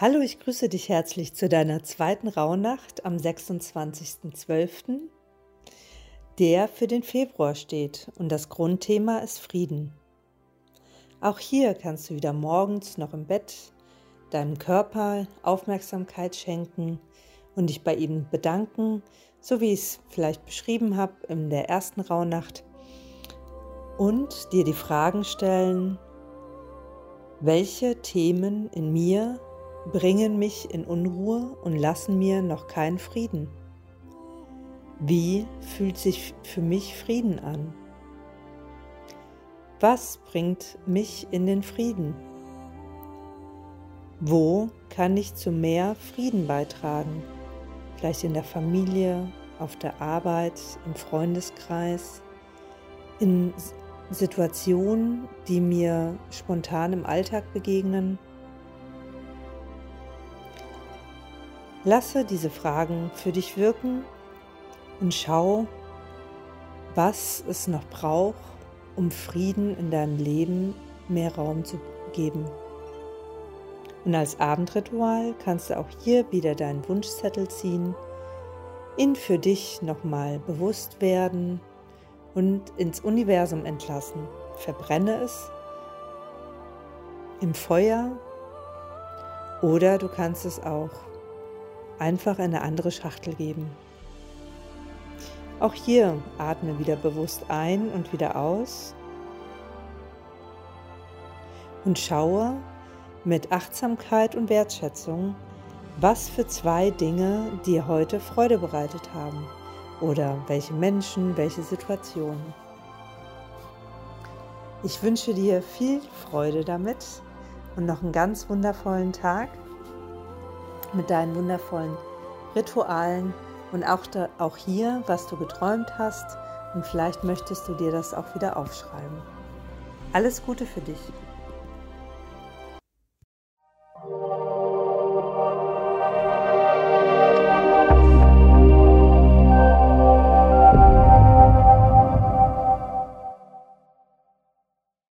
Hallo, ich grüße dich herzlich zu deiner zweiten Rauhnacht am 26.12., der für den Februar steht und das Grundthema ist Frieden. Auch hier kannst du wieder morgens noch im Bett deinem Körper Aufmerksamkeit schenken und dich bei ihm bedanken, so wie ich es vielleicht beschrieben habe in der ersten Rauhnacht und dir die Fragen stellen, welche Themen in mir bringen mich in Unruhe und lassen mir noch keinen Frieden. Wie fühlt sich für mich Frieden an? Was bringt mich in den Frieden? Wo kann ich zu mehr Frieden beitragen? Vielleicht in der Familie, auf der Arbeit, im Freundeskreis, in Situationen, die mir spontan im Alltag begegnen Lasse diese Fragen für dich wirken und schau, was es noch braucht, um Frieden in deinem Leben mehr Raum zu geben. Und als Abendritual kannst du auch hier wieder deinen Wunschzettel ziehen, ihn für dich nochmal bewusst werden und ins Universum entlassen. Verbrenne es im Feuer oder du kannst es auch einfach in eine andere Schachtel geben. Auch hier atme wieder bewusst ein und wieder aus und schaue mit Achtsamkeit und Wertschätzung, was für zwei Dinge dir heute Freude bereitet haben oder welche Menschen, welche Situationen. Ich wünsche dir viel Freude damit und noch einen ganz wundervollen Tag mit deinen wundervollen Ritualen und auch, da, auch hier, was du geträumt hast. Und vielleicht möchtest du dir das auch wieder aufschreiben. Alles Gute für dich.